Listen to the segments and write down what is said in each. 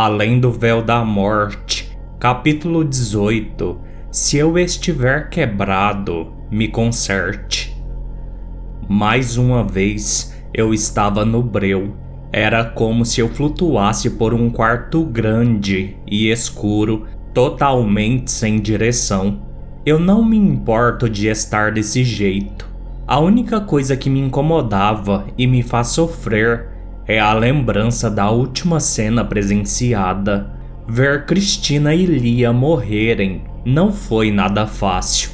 Além do Véu da Morte, capítulo 18 Se eu estiver quebrado, me conserte. Mais uma vez eu estava no breu. Era como se eu flutuasse por um quarto grande e escuro, totalmente sem direção. Eu não me importo de estar desse jeito. A única coisa que me incomodava e me faz sofrer é a lembrança da última cena presenciada. Ver Cristina e Lia morrerem não foi nada fácil.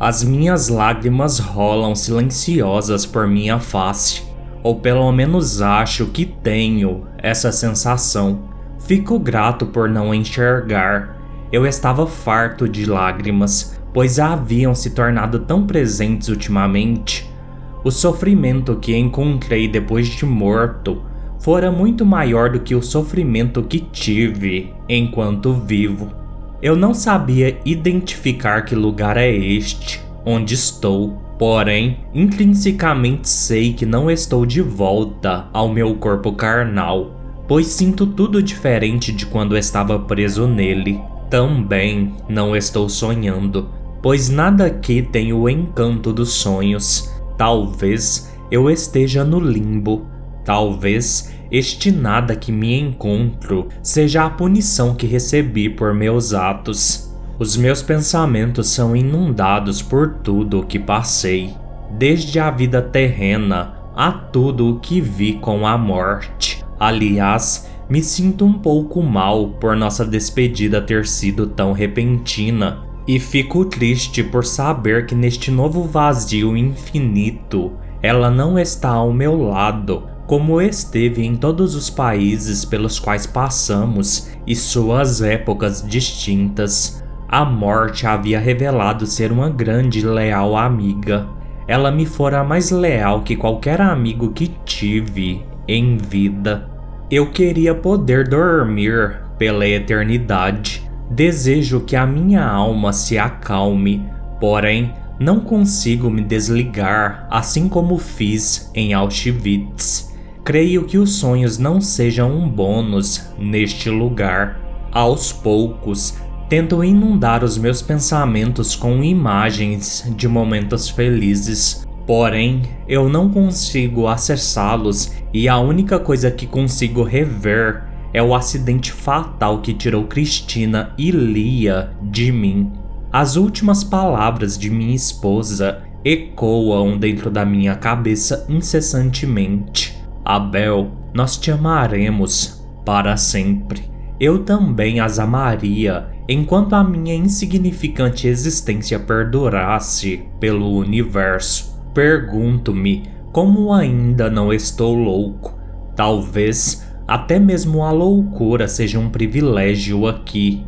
As minhas lágrimas rolam silenciosas por minha face, ou pelo menos acho que tenho essa sensação. Fico grato por não enxergar. Eu estava farto de lágrimas, pois haviam se tornado tão presentes ultimamente. O sofrimento que encontrei depois de morto fora muito maior do que o sofrimento que tive enquanto vivo. Eu não sabia identificar que lugar é este, onde estou, porém, intrinsecamente sei que não estou de volta ao meu corpo carnal, pois sinto tudo diferente de quando estava preso nele. Também não estou sonhando, pois nada aqui tem o encanto dos sonhos. Talvez eu esteja no limbo Talvez este nada que me encontro seja a punição que recebi por meus atos. Os meus pensamentos são inundados por tudo o que passei, desde a vida terrena a tudo o que vi com a morte. Aliás, me sinto um pouco mal por nossa despedida ter sido tão repentina, e fico triste por saber que neste novo vazio infinito ela não está ao meu lado, como esteve em todos os países pelos quais passamos e suas épocas distintas, a morte havia revelado ser uma grande e leal amiga. Ela me fora mais leal que qualquer amigo que tive em vida. Eu queria poder dormir pela eternidade. Desejo que a minha alma se acalme, porém não consigo me desligar assim como fiz em Auschwitz. Creio que os sonhos não sejam um bônus neste lugar. Aos poucos, tento inundar os meus pensamentos com imagens de momentos felizes, porém eu não consigo acessá-los e a única coisa que consigo rever é o acidente fatal que tirou Cristina e Lia de mim. As últimas palavras de minha esposa ecoam dentro da minha cabeça incessantemente. Abel, nós te amaremos para sempre. Eu também as amaria enquanto a minha insignificante existência perdurasse pelo universo. Pergunto-me como ainda não estou louco. Talvez até mesmo a loucura seja um privilégio aqui.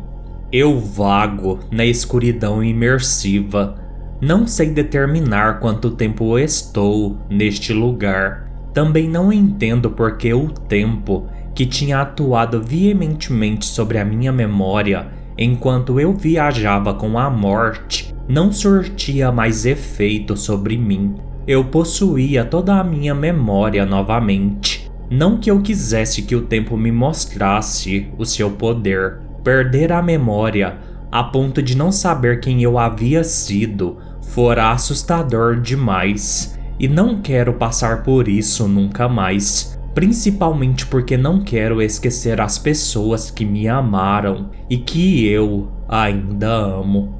Eu vago na escuridão imersiva. Não sei determinar quanto tempo estou neste lugar. Também não entendo porque o tempo, que tinha atuado veementemente sobre a minha memória enquanto eu viajava com a morte, não surtia mais efeito sobre mim. Eu possuía toda a minha memória novamente. Não que eu quisesse que o tempo me mostrasse o seu poder. Perder a memória a ponto de não saber quem eu havia sido fora assustador demais e não quero passar por isso nunca mais. Principalmente porque não quero esquecer as pessoas que me amaram e que eu ainda amo.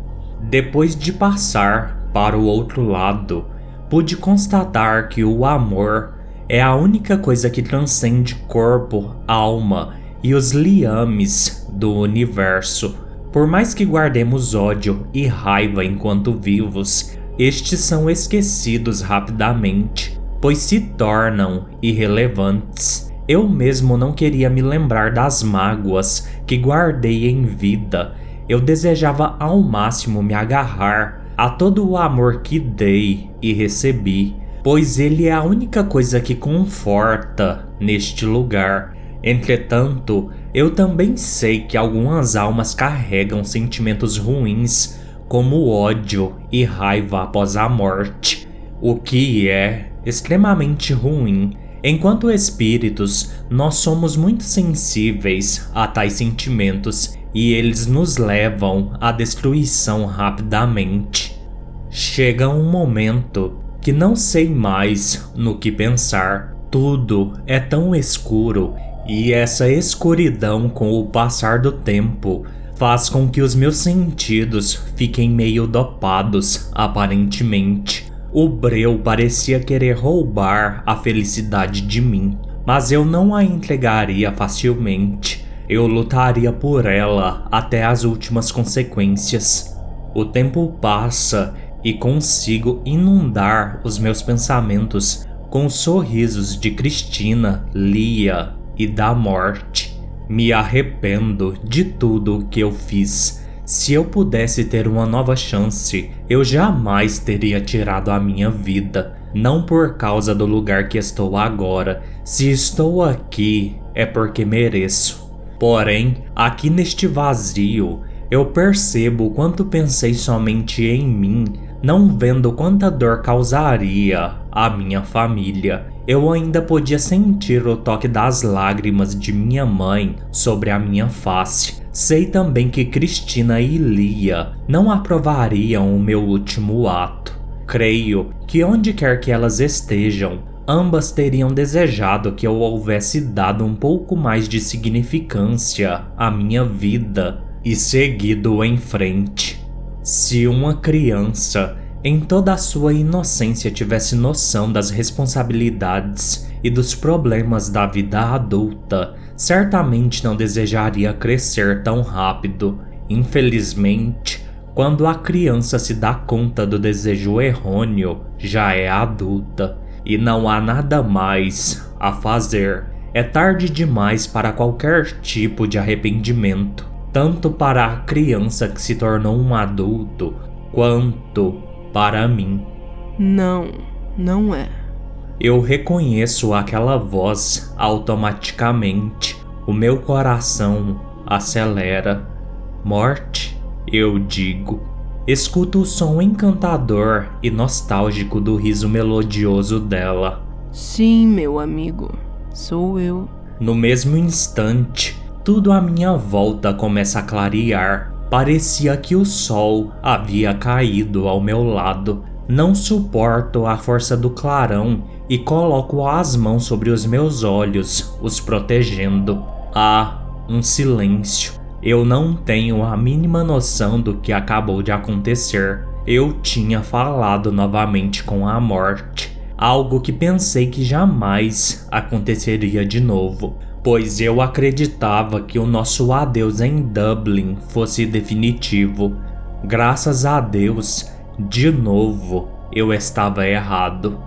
Depois de passar para o outro lado, pude constatar que o amor é a única coisa que transcende corpo, alma e os liames do universo. Por mais que guardemos ódio e raiva enquanto vivos, estes são esquecidos rapidamente, pois se tornam irrelevantes. Eu mesmo não queria me lembrar das mágoas que guardei em vida. Eu desejava ao máximo me agarrar a todo o amor que dei e recebi, pois ele é a única coisa que conforta neste lugar. Entretanto, eu também sei que algumas almas carregam sentimentos ruins como ódio e raiva após a morte, o que é extremamente ruim. Enquanto espíritos, nós somos muito sensíveis a tais sentimentos e eles nos levam à destruição rapidamente. Chega um momento que não sei mais no que pensar. Tudo é tão escuro e essa escuridão, com o passar do tempo, faz com que os meus sentidos fiquem meio dopados, aparentemente. O breu parecia querer roubar a felicidade de mim, mas eu não a entregaria facilmente. Eu lutaria por ela até as últimas consequências. O tempo passa e consigo inundar os meus pensamentos com os sorrisos de Cristina, Lia e da morte. Me arrependo de tudo o que eu fiz. Se eu pudesse ter uma nova chance, eu jamais teria tirado a minha vida. Não por causa do lugar que estou agora. Se estou aqui, é porque mereço. Porém, aqui neste vazio, eu percebo quanto pensei somente em mim, não vendo quanta dor causaria à minha família. Eu ainda podia sentir o toque das lágrimas de minha mãe sobre a minha face. Sei também que Cristina e Lia não aprovariam o meu último ato. Creio que onde quer que elas estejam, ambas teriam desejado que eu houvesse dado um pouco mais de significância à minha vida e seguido em frente. Se uma criança, em toda a sua inocência, tivesse noção das responsabilidades e dos problemas da vida adulta, certamente não desejaria crescer tão rápido. Infelizmente, quando a criança se dá conta do desejo errôneo, já é adulta e não há nada mais a fazer. É tarde demais para qualquer tipo de arrependimento tanto para a criança que se tornou um adulto, quanto para mim. Não, não é. Eu reconheço aquela voz automaticamente. O meu coração acelera. Morte, eu digo. Escuto o som encantador e nostálgico do riso melodioso dela. Sim, meu amigo, sou eu. No mesmo instante, tudo à minha volta começa a clarear. Parecia que o sol havia caído ao meu lado. Não suporto a força do clarão e coloco as mãos sobre os meus olhos, os protegendo. Há um silêncio. Eu não tenho a mínima noção do que acabou de acontecer. Eu tinha falado novamente com a morte, algo que pensei que jamais aconteceria de novo pois eu acreditava que o nosso adeus em Dublin fosse definitivo. Graças a Deus, de novo, eu estava errado.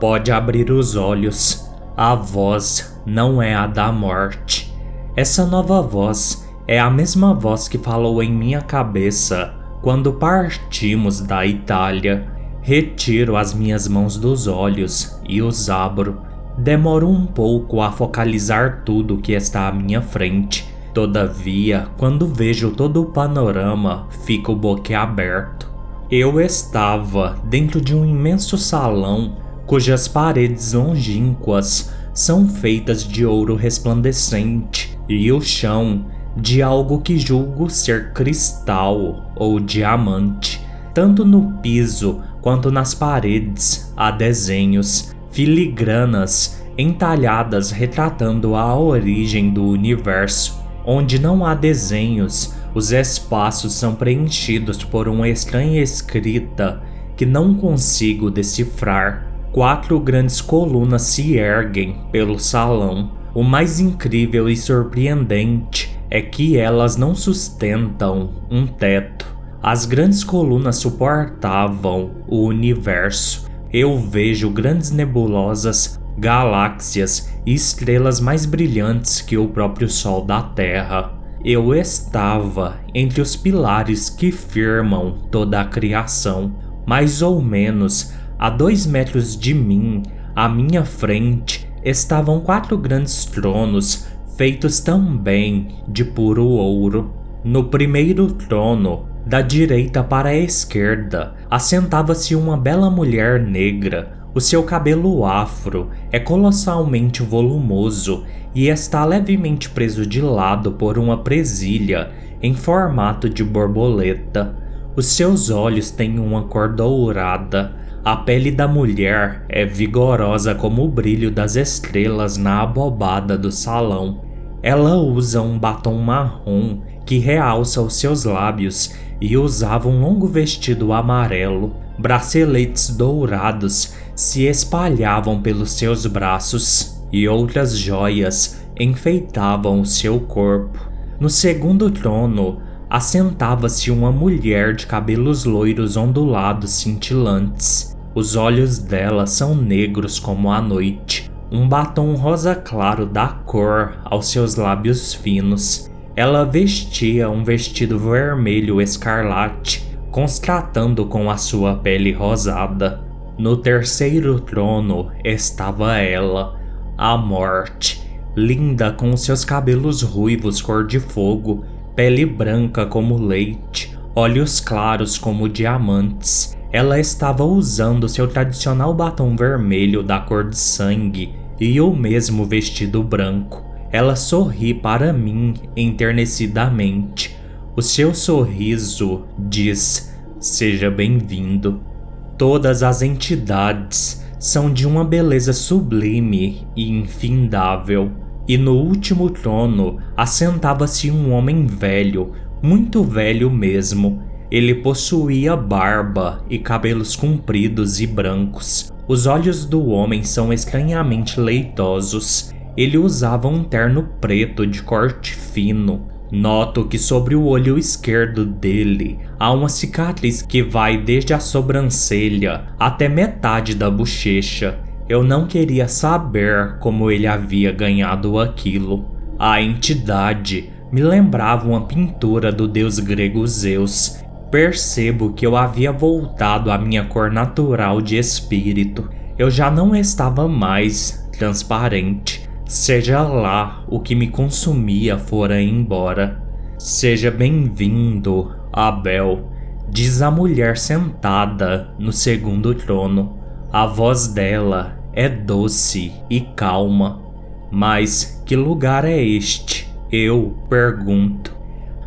Pode abrir os olhos. A voz não é a da morte. Essa nova voz é a mesma voz que falou em minha cabeça quando partimos da Itália. Retiro as minhas mãos dos olhos e os abro Demoro um pouco a focalizar tudo que está à minha frente. Todavia, quando vejo todo o panorama, fico boquiaberto. Eu estava dentro de um imenso salão cujas paredes longínquas são feitas de ouro resplandecente e o chão de algo que julgo ser cristal ou diamante. Tanto no piso quanto nas paredes há desenhos filigranas entalhadas retratando a origem do universo. Onde não há desenhos, os espaços são preenchidos por uma estranha escrita que não consigo decifrar. Quatro grandes colunas se erguem pelo salão. O mais incrível e surpreendente é que elas não sustentam um teto. As grandes colunas suportavam o universo eu vejo grandes nebulosas, galáxias e estrelas mais brilhantes que o próprio Sol da Terra. Eu estava entre os pilares que firmam toda a criação, mais ou menos a dois metros de mim, à minha frente, estavam quatro grandes tronos feitos também de puro ouro. No primeiro trono da direita para a esquerda, assentava-se uma bela mulher negra, O seu cabelo afro é colossalmente volumoso e está levemente preso de lado por uma presilha em formato de borboleta. Os seus olhos têm uma cor dourada. A pele da mulher é vigorosa como o brilho das estrelas na abobada do salão. Ela usa um batom marrom que realça os seus lábios e usava um longo vestido amarelo. Braceletes dourados se espalhavam pelos seus braços e outras joias enfeitavam o seu corpo. No segundo trono assentava-se uma mulher de cabelos loiros ondulados cintilantes. Os olhos dela são negros como a noite. Um batom rosa claro dá cor aos seus lábios finos. Ela vestia um vestido vermelho escarlate, contrastando com a sua pele rosada. No terceiro trono estava ela, a morte, linda com seus cabelos ruivos cor de fogo, pele branca como leite, olhos claros como diamantes. Ela estava usando seu tradicional batom vermelho da cor de sangue e o mesmo vestido branco. Ela sorri para mim enternecidamente. O seu sorriso diz: Seja bem-vindo. Todas as entidades são de uma beleza sublime e infindável. E no último trono assentava-se um homem velho, muito velho mesmo. Ele possuía barba e cabelos compridos e brancos. Os olhos do homem são estranhamente leitosos. Ele usava um terno preto de corte fino, Noto que sobre o olho esquerdo dele há uma cicatriz que vai desde a sobrancelha até metade da bochecha. Eu não queria saber como ele havia ganhado aquilo. A entidade me lembrava uma pintura do deus grego Zeus. Percebo que eu havia voltado à minha cor natural de espírito. Eu já não estava mais transparente. Seja lá o que me consumia fora embora. Seja bem-vindo, Abel, diz a mulher sentada no segundo trono. A voz dela é doce e calma. Mas que lugar é este? Eu pergunto.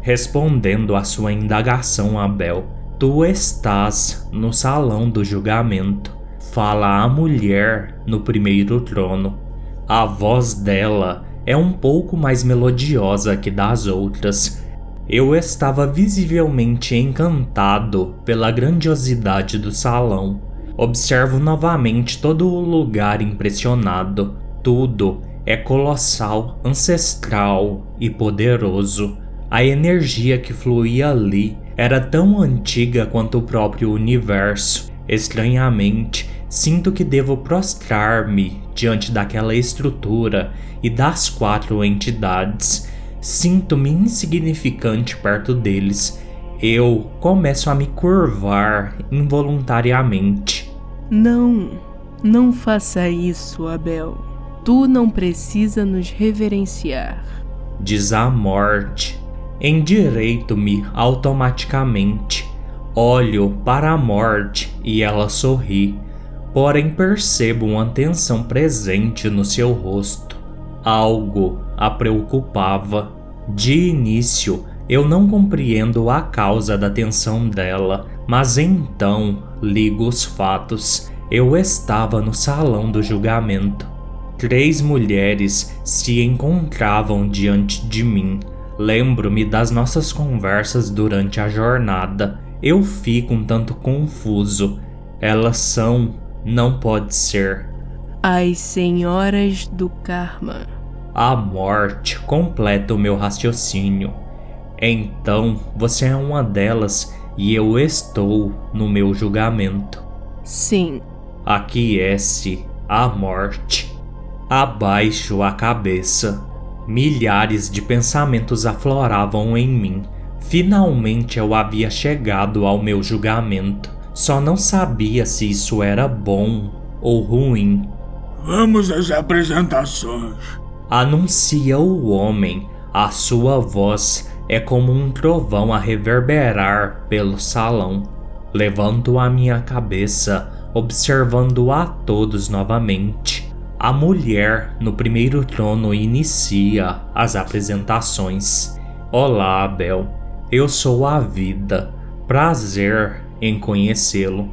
Respondendo à sua indagação, Abel, tu estás no salão do julgamento. Fala a mulher no primeiro trono. A voz dela é um pouco mais melodiosa que das outras. Eu estava visivelmente encantado pela grandiosidade do salão. Observo novamente todo o lugar impressionado. Tudo é colossal, ancestral e poderoso. A energia que fluía ali era tão antiga quanto o próprio universo. Estranhamente, Sinto que devo prostrar-me diante daquela estrutura e das quatro entidades. Sinto-me insignificante perto deles. Eu começo a me curvar involuntariamente. Não, não faça isso, Abel. Tu não precisa nos reverenciar. Diz a morte. Endireito-me automaticamente. Olho para a morte e ela sorri porém percebo uma tensão presente no seu rosto. Algo a preocupava. De início, eu não compreendo a causa da tensão dela, mas então ligo os fatos. Eu estava no salão do julgamento. Três mulheres se encontravam diante de mim. Lembro-me das nossas conversas durante a jornada. Eu fico um tanto confuso. Elas são não pode ser. As senhoras do karma. A morte completa o meu raciocínio. Então você é uma delas e eu estou no meu julgamento. Sim. Aquece a morte. Abaixo a cabeça. Milhares de pensamentos afloravam em mim. Finalmente eu havia chegado ao meu julgamento. Só não sabia se isso era bom ou ruim. Vamos às apresentações. Anuncia o homem. A sua voz é como um trovão a reverberar pelo salão. Levanto a minha cabeça observando a todos novamente. A mulher no primeiro trono inicia as apresentações. Olá, Abel. Eu sou a vida. Prazer em conhecê-lo.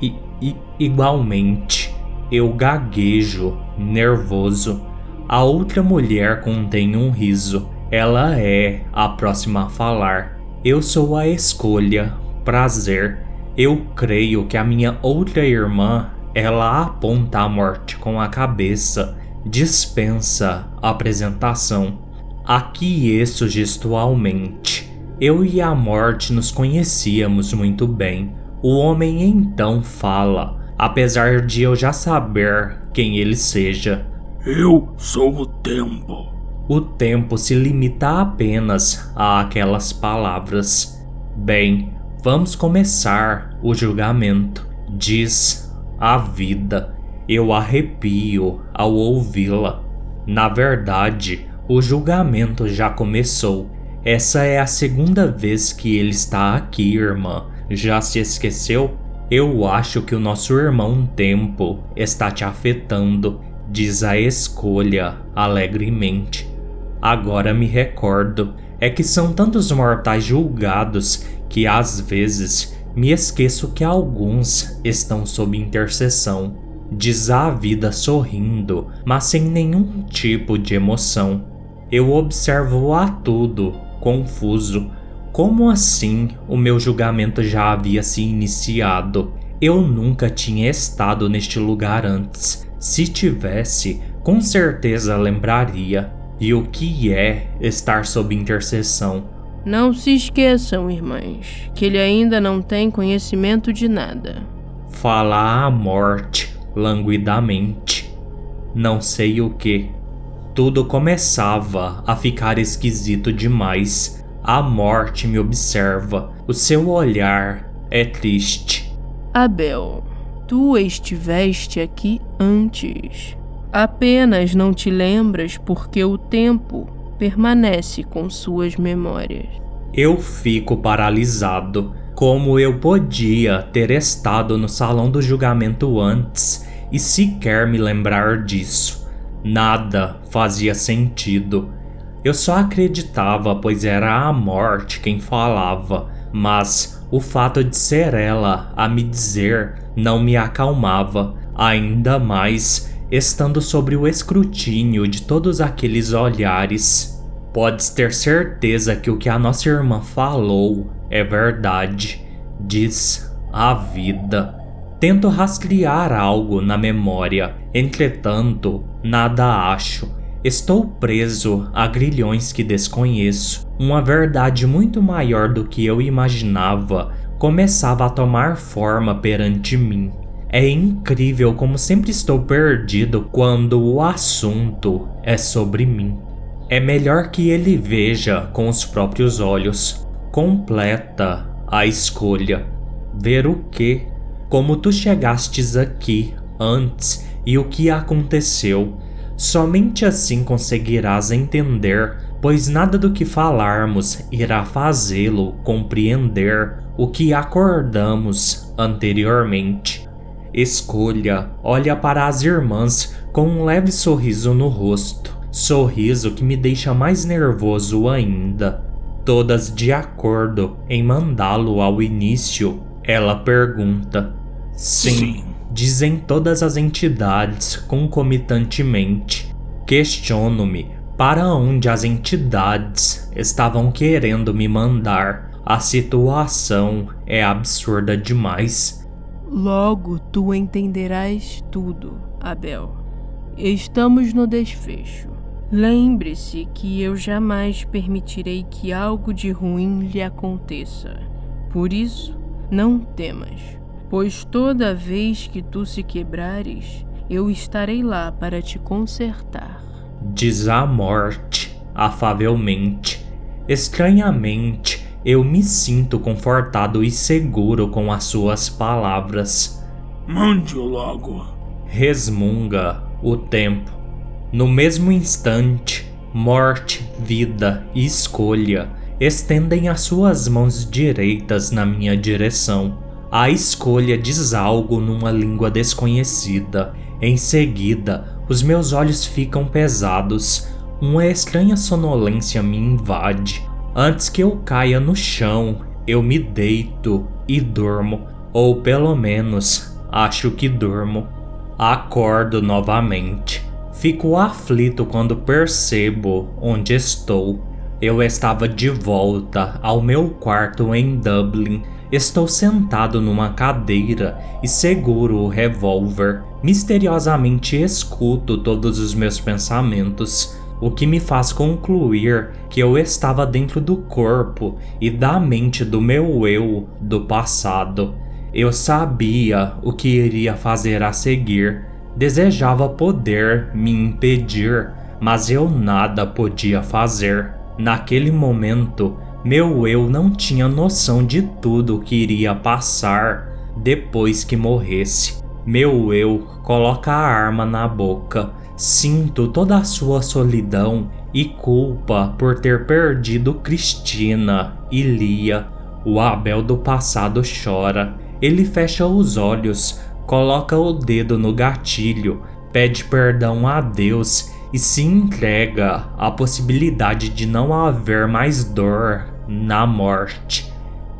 E, e igualmente, eu gaguejo, nervoso. A outra mulher contém um riso. Ela é a próxima a falar. Eu sou a escolha. Prazer. Eu creio que a minha outra irmã, ela aponta a morte com a cabeça. Dispensa a apresentação. Aquieço gestualmente. Eu e a morte nos conhecíamos muito bem. O homem então fala, apesar de eu já saber quem ele seja. Eu sou o tempo. O tempo se limita apenas a aquelas palavras. Bem, vamos começar o julgamento, diz a vida. Eu arrepio ao ouvi-la. Na verdade, o julgamento já começou. Essa é a segunda vez que ele está aqui, irmã. Já se esqueceu? Eu acho que o nosso irmão Tempo está te afetando, diz a escolha alegremente. Agora me recordo, é que são tantos mortais julgados que às vezes me esqueço que alguns estão sob intercessão. Diz a vida sorrindo, mas sem nenhum tipo de emoção. Eu observo a tudo confuso. Como assim o meu julgamento já havia se iniciado? Eu nunca tinha estado neste lugar antes. Se tivesse, com certeza lembraria. E o que é estar sob intercessão? Não se esqueçam, irmãs, que ele ainda não tem conhecimento de nada. Fala a morte, languidamente. Não sei o que. Tudo começava a ficar esquisito demais. A morte me observa. O seu olhar é triste. Abel, tu estiveste aqui antes. Apenas não te lembras porque o tempo permanece com suas memórias. Eu fico paralisado. Como eu podia ter estado no salão do julgamento antes e sequer me lembrar disso? Nada fazia sentido. Eu só acreditava, pois era a morte quem falava, mas o fato de ser ela a me dizer não me acalmava, ainda mais estando sobre o escrutínio de todos aqueles olhares. Podes ter certeza que o que a nossa irmã falou é verdade, diz a vida. Tento rastrear algo na memória, entretanto, nada acho. Estou preso a grilhões que desconheço. Uma verdade muito maior do que eu imaginava começava a tomar forma perante mim. É incrível como sempre estou perdido quando o assunto é sobre mim. É melhor que ele veja com os próprios olhos. Completa a escolha. Ver o que como tu chegastes aqui antes e o que aconteceu. Somente assim conseguirás entender, pois nada do que falarmos irá fazê-lo compreender o que acordamos anteriormente. Escolha olha para as irmãs com um leve sorriso no rosto, sorriso que me deixa mais nervoso ainda. Todas de acordo em mandá-lo ao início, ela pergunta: Sim, Sim, dizem todas as entidades concomitantemente. Questiono-me para onde as entidades estavam querendo me mandar. A situação é absurda demais. Logo tu entenderás tudo, Abel. Estamos no desfecho. Lembre-se que eu jamais permitirei que algo de ruim lhe aconteça. Por isso, não temas pois toda vez que tu se quebrares, eu estarei lá para te consertar. Diz a morte, afavelmente. Estranhamente, eu me sinto confortado e seguro com as suas palavras. Mande-o logo. Resmunga o tempo. No mesmo instante, morte, vida e escolha estendem as suas mãos direitas na minha direção A escolha diz algo numa língua desconhecida. Em seguida, os meus olhos ficam pesados. Uma estranha sonolência me invade. Antes que eu caia no chão, eu me deito e durmo, ou pelo menos acho que durmo. Acordo novamente. Fico aflito quando percebo onde estou. Eu estava de volta ao meu quarto em Dublin. Estou sentado numa cadeira e seguro o revólver. Misteriosamente escuto todos os meus pensamentos, o que me faz concluir que eu estava dentro do corpo e da mente do meu eu do passado. Eu sabia o que iria fazer a seguir. Desejava poder me impedir, mas eu nada podia fazer. Naquele momento, meu eu não tinha noção de tudo que iria passar depois que morresse. Meu eu coloca a arma na boca. Sinto toda a sua solidão e culpa por ter perdido Cristina e Lia. O Abel do passado chora. Ele fecha os olhos, coloca o dedo no gatilho, pede perdão a Deus e se entrega à possibilidade de não haver mais dor na morte.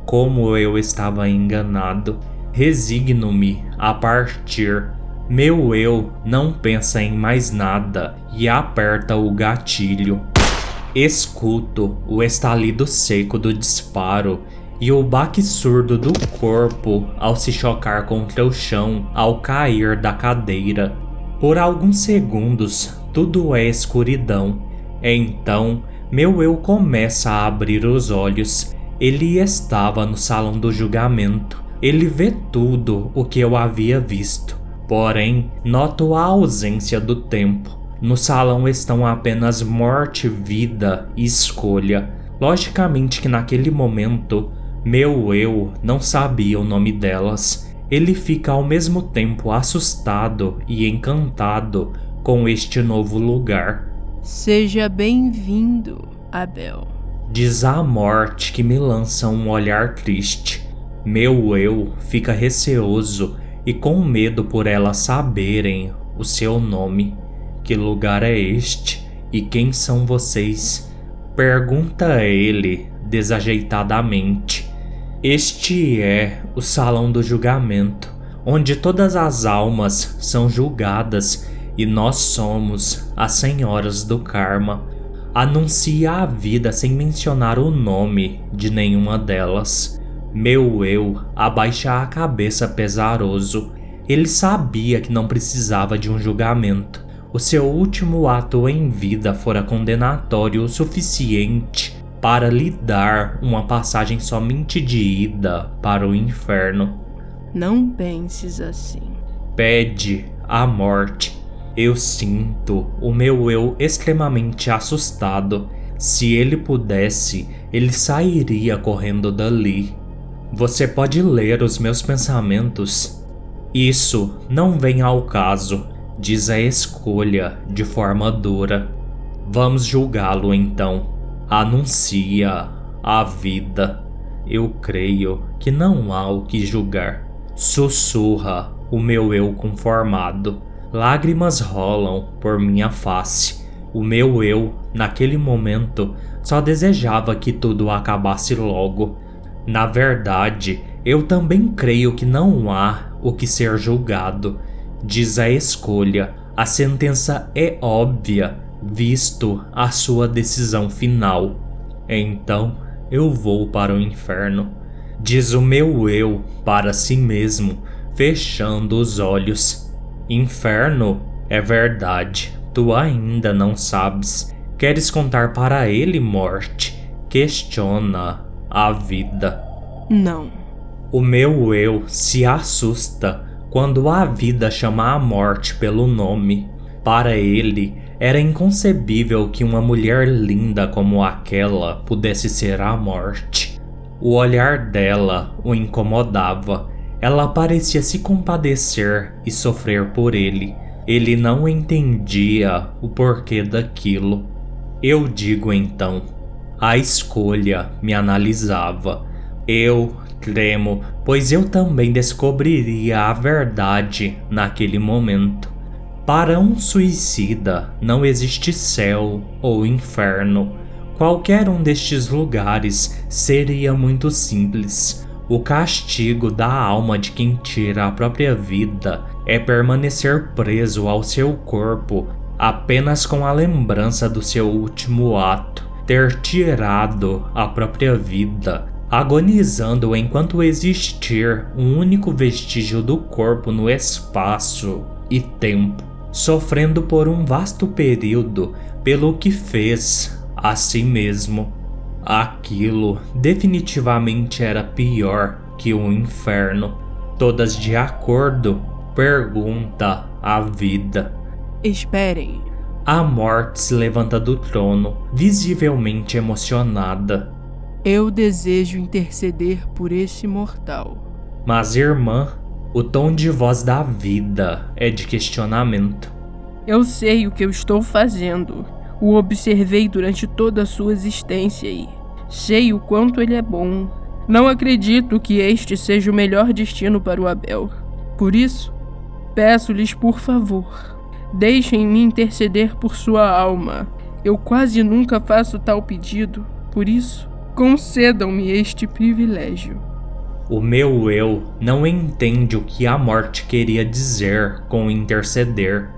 Como eu estava enganado, resigno-me a partir. Meu eu não pensa em mais nada e aperta o gatilho. Escuto o estalido seco do disparo e o baque surdo do corpo ao se chocar contra o chão ao cair da cadeira. Por alguns segundos tudo é escuridão. Então, meu eu começa a abrir os olhos. Ele estava no salão do julgamento. Ele vê tudo o que eu havia visto. Porém, noto a ausência do tempo. No salão estão apenas morte, vida e escolha. Logicamente que naquele momento, meu eu não sabia o nome delas. Ele fica ao mesmo tempo assustado e encantado com este novo lugar. Seja bem-vindo, Abel. Diz a morte que me lança um olhar triste. Meu eu fica receoso e com medo por elas saberem o seu nome. Que lugar é este e quem são vocês? Pergunta ele desajeitadamente. Este é o salão do julgamento, onde todas as almas são julgadas e nós somos as senhoras do karma. Anuncia a vida sem mencionar o nome de nenhuma delas. Meu eu abaixa a cabeça pesaroso. Ele sabia que não precisava de um julgamento. O seu último ato em vida fora condenatório o suficiente para lhe dar uma passagem somente de ida para o inferno. Não penses assim. Pede a morte eu sinto o meu eu extremamente assustado. Se ele pudesse, ele sairia correndo dali. Você pode ler os meus pensamentos. Isso não vem ao caso, diz a escolha de forma dura. Vamos julgá-lo então. Anuncia a vida. Eu creio que não há o que julgar. Sussurra o meu eu conformado. Lágrimas rolam por minha face. O meu eu, naquele momento, só desejava que tudo acabasse logo. Na verdade, eu também creio que não há o que ser julgado. Diz a escolha, a sentença é óbvia, visto a sua decisão final. Então eu vou para o inferno. Diz o meu eu para si mesmo, fechando os olhos. Inferno, é verdade, tu ainda não sabes. Queres contar para ele, morte? Questiona a vida. Não. O meu eu se assusta quando a vida chama a morte pelo nome. Para ele, era inconcebível que uma mulher linda como aquela pudesse ser a morte. O olhar dela o incomodava ela parecia se compadecer e sofrer por ele. Ele não entendia o porquê daquilo. Eu digo então, a escolha me analisava. Eu Tremo, pois eu também descobriria a verdade naquele momento. Para um suicida não existe céu ou inferno. Qualquer um destes lugares seria muito simples. O castigo da alma de quem tira a própria vida é permanecer preso ao seu corpo apenas com a lembrança do seu último ato, ter tirado a própria vida, agonizando enquanto existir um único vestígio do corpo no espaço e tempo, sofrendo por um vasto período pelo que fez a si mesmo. Aquilo definitivamente era pior que o inferno. Todas de acordo, pergunta a vida. Esperem. A morte se levanta do trono, visivelmente emocionada. Eu desejo interceder por este mortal. Mas, irmã, o tom de voz da vida é de questionamento. Eu sei o que eu estou fazendo. O observei durante toda a sua existência e sei o quanto ele é bom. Não acredito que este seja o melhor destino para o Abel. Por isso, peço-lhes por favor, deixem-me interceder por sua alma. Eu quase nunca faço tal pedido, por isso, concedam-me este privilégio. O meu eu não entende o que a morte queria dizer com interceder.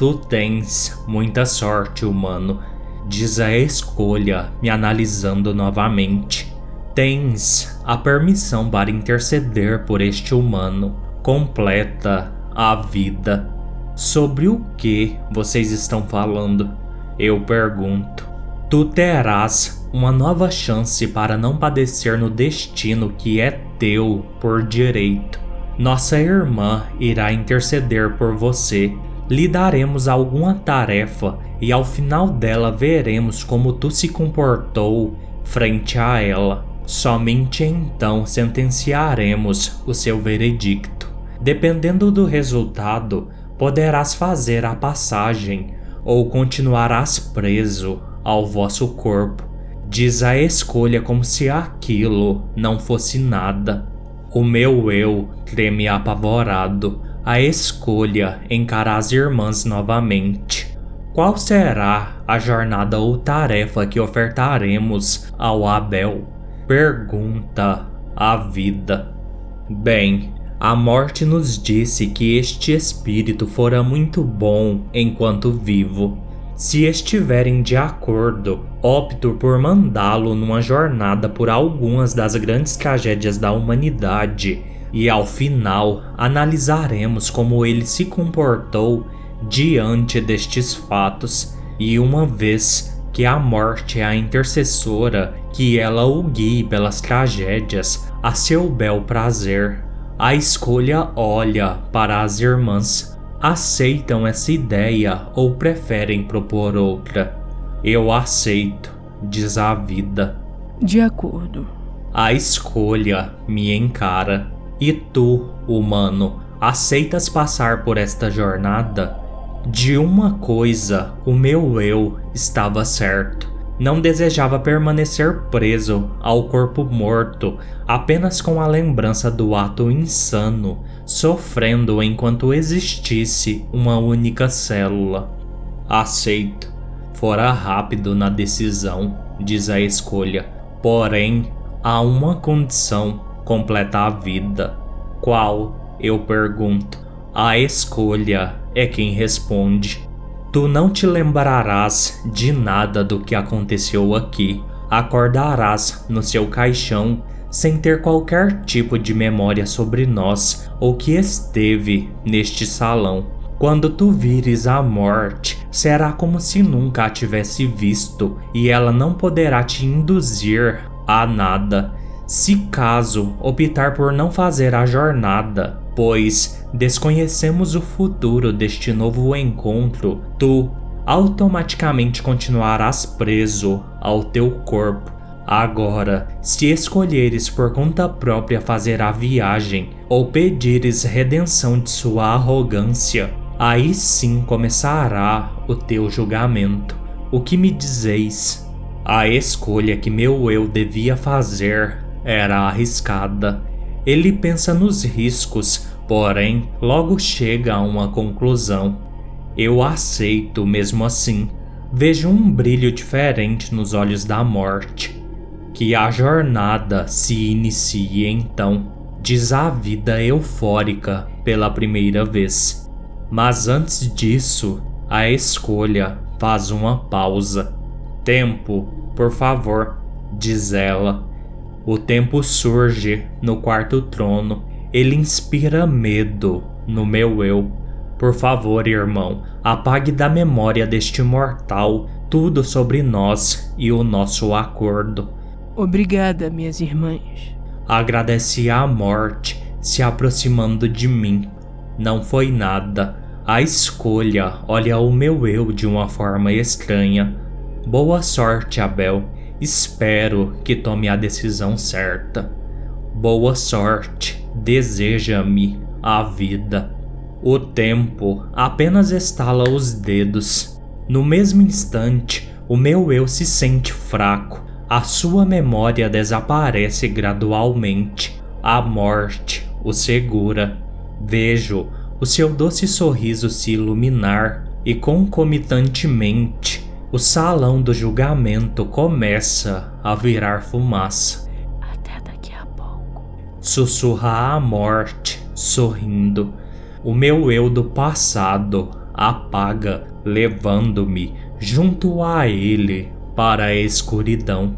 Tu tens muita sorte, humano, diz a escolha, me analisando novamente. Tens a permissão para interceder por este humano. Completa a vida. Sobre o que vocês estão falando? Eu pergunto. Tu terás uma nova chance para não padecer no destino que é teu por direito. Nossa irmã irá interceder por você lhe daremos alguma tarefa e ao final dela veremos como tu se comportou frente a ela. Somente então sentenciaremos o seu veredicto. Dependendo do resultado, poderás fazer a passagem ou continuarás preso ao vosso corpo. Diz a escolha como se aquilo não fosse nada. O meu eu treme apavorado a escolha encarar as irmãs novamente. Qual será a jornada ou tarefa que ofertaremos ao Abel? Pergunta a vida. Bem, a morte nos disse que este espírito fora muito bom enquanto vivo. Se estiverem de acordo, opto por mandá-lo numa jornada por algumas das grandes tragédias da humanidade e ao final analisaremos como ele se comportou diante destes fatos, e uma vez que a morte é a intercessora, que ela o guie pelas tragédias a seu bel prazer. A escolha olha para as irmãs. Aceitam essa ideia ou preferem propor outra? Eu aceito, diz a vida. De acordo. A escolha me encara. E tu, humano, aceitas passar por esta jornada? De uma coisa, o meu eu estava certo. Não desejava permanecer preso ao corpo morto, apenas com a lembrança do ato insano, sofrendo enquanto existisse uma única célula. Aceito. Fora rápido na decisão, diz a escolha. Porém, há uma condição completa a vida. Qual? Eu pergunto. A escolha é quem responde. Tu não te lembrarás de nada do que aconteceu aqui. Acordarás no seu caixão sem ter qualquer tipo de memória sobre nós ou que esteve neste salão. Quando tu vires a morte, será como se nunca a tivesse visto e ela não poderá te induzir a nada se caso optar por não fazer a jornada, pois desconhecemos o futuro deste novo encontro, tu automaticamente continuarás preso ao teu corpo. Agora, se escolheres por conta própria fazer a viagem ou pedires redenção de sua arrogância, aí sim começará o teu julgamento. O que me dizeis? A escolha que meu eu devia fazer era arriscada. Ele pensa nos riscos, porém logo chega a uma conclusão. Eu aceito mesmo assim. Vejo um brilho diferente nos olhos da morte. Que a jornada se inicie então, diz a vida eufórica pela primeira vez. Mas antes disso, a escolha faz uma pausa. Tempo, por favor, diz ela. O tempo surge no quarto trono. Ele inspira medo no meu eu. Por favor, irmão, apague da memória deste mortal tudo sobre nós e o nosso acordo. Obrigada, minhas irmãs. Agradeci a morte se aproximando de mim. Não foi nada. A escolha olha o meu eu de uma forma estranha. Boa sorte, Abel. Espero que tome a decisão certa. Boa sorte, deseja-me a vida. O tempo apenas estala os dedos. No mesmo instante, o meu eu se sente fraco. A sua memória desaparece gradualmente. A morte o segura. Vejo o seu doce sorriso se iluminar e concomitantemente o salão do julgamento começa a virar fumaça. Até daqui a pouco. Sussurra a morte, sorrindo. O meu eu do passado apaga, levando-me junto a ele para a escuridão.